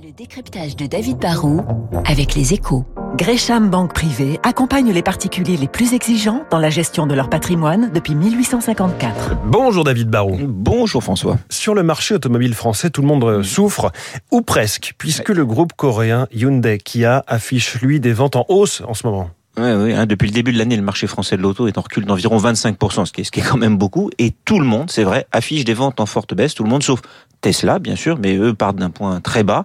Le décryptage de David Barrault avec les échos. Gresham Banque Privée accompagne les particuliers les plus exigeants dans la gestion de leur patrimoine depuis 1854. Bonjour David Barrault. Bonjour François. Sur le marché automobile français, tout le monde souffre, ou presque, puisque le groupe coréen Hyundai Kia affiche lui des ventes en hausse en ce moment. Oui, hein, depuis le début de l'année, le marché français de l'auto est en recul d'environ 25%, ce qui, est, ce qui est quand même beaucoup. Et tout le monde, c'est vrai, affiche des ventes en forte baisse. Tout le monde, sauf Tesla, bien sûr, mais eux partent d'un point très bas.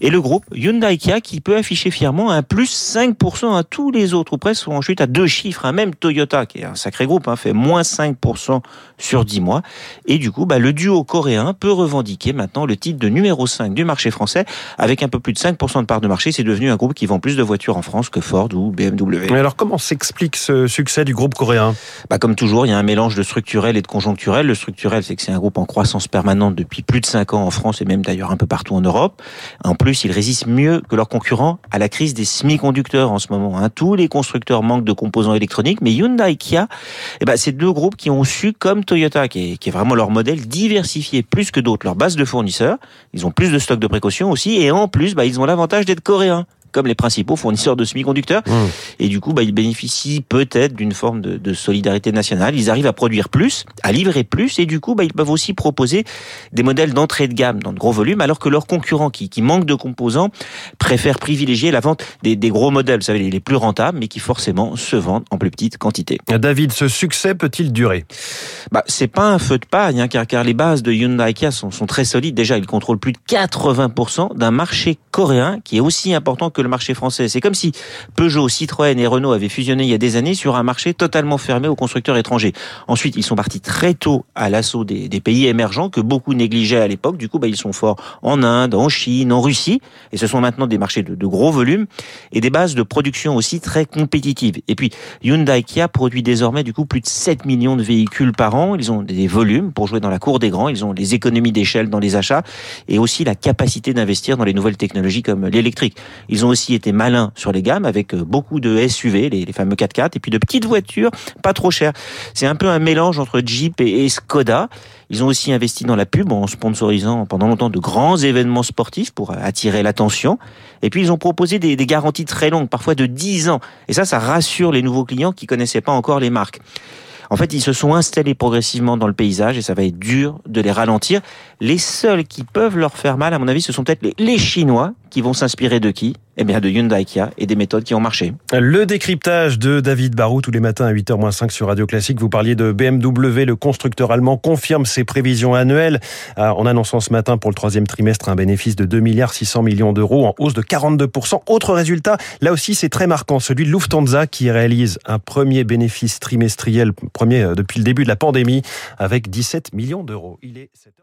Et le groupe Hyundai Kia qui peut afficher fièrement un plus 5% à tous les autres, ou presque sont en chute à deux chiffres. Hein. Même Toyota, qui est un sacré groupe, hein, fait moins 5% sur 10 mois. Et du coup, bah, le duo coréen peut revendiquer maintenant le titre de numéro 5 du marché français, avec un peu plus de 5% de part de marché. C'est devenu un groupe qui vend plus de voitures en France que Ford ou BMW. Mais alors comment s'explique ce succès du groupe coréen? Bah, Comme toujours, il y a un mélange de structurel et de conjoncturel. Le structurel, c'est que c'est un groupe en croissance permanente depuis plus de 5 ans en France et même d'ailleurs un peu partout en Europe. En plus, ils résistent mieux que leurs concurrents à la crise des semi-conducteurs en ce moment. Hein. Tous les constructeurs manquent de composants électroniques, mais Hyundai et Kia, eh ben, c'est deux groupes qui ont su, comme Toyota, qui est, qui est vraiment leur modèle, diversifier plus que d'autres leur base de fournisseurs. Ils ont plus de stocks de précaution aussi, et en plus, bah, ils ont l'avantage d'être coréens comme les principaux fournisseurs de semi-conducteurs. Mmh. Et du coup, bah, ils bénéficient peut-être d'une forme de, de, solidarité nationale. Ils arrivent à produire plus, à livrer plus, et du coup, bah, ils peuvent aussi proposer des modèles d'entrée de gamme dans de gros volumes, alors que leurs concurrents qui, qui manquent de composants préfèrent privilégier la vente des, des gros modèles, vous savez, les plus rentables, mais qui forcément se vendent en plus petite quantité. David, ce succès peut-il durer? Bah, C'est pas un feu de paille, hein, car, car les bases de Hyundai Kia sont, sont très solides. Déjà, ils contrôlent plus de 80% d'un marché coréen qui est aussi important que que le marché français. C'est comme si Peugeot, Citroën et Renault avaient fusionné il y a des années sur un marché totalement fermé aux constructeurs étrangers. Ensuite, ils sont partis très tôt à l'assaut des, pays émergents que beaucoup négligeaient à l'époque. Du coup, bah, ils sont forts en Inde, en Chine, en Russie. Et ce sont maintenant des marchés de, de gros volumes et des bases de production aussi très compétitives. Et puis, Hyundai Kia produit désormais du coup plus de 7 millions de véhicules par an. Ils ont des volumes pour jouer dans la cour des grands. Ils ont les économies d'échelle dans les achats et aussi la capacité d'investir dans les nouvelles technologies comme l'électrique. Ils ont aussi été malins sur les gammes avec euh, beaucoup de SUV, les, les fameux 4x4, et puis de petites voitures pas trop chères. C'est un peu un mélange entre Jeep et, et Skoda. Ils ont aussi investi dans la pub en sponsorisant pendant longtemps de grands événements sportifs pour attirer l'attention. Et puis ils ont proposé des, garanties très longues, parfois de 10 ans. Et ça, ça rassure les nouveaux clients qui connaissaient pas encore les marques. En fait, ils se sont installés progressivement dans le paysage et ça va être dur de les ralentir. Les seuls qui peuvent leur faire mal, à mon avis, ce sont peut-être les Chinois qui vont s'inspirer de qui? Eh bien, de Hyundai Kia et des méthodes qui ont marché. Le décryptage de David Barou tous les matins à 8h-5 sur Radio Classique. Vous parliez de BMW, le constructeur allemand confirme ses prévisions annuelles en annonçant ce matin pour le troisième trimestre un bénéfice de 2 milliards 600 millions d'euros en hausse de 42%. Autre résultat, là aussi c'est très marquant, celui de Lufthansa qui réalise un premier bénéfice trimestriel, premier depuis le début de la pandémie, avec 17 millions d'euros. Il est 7h...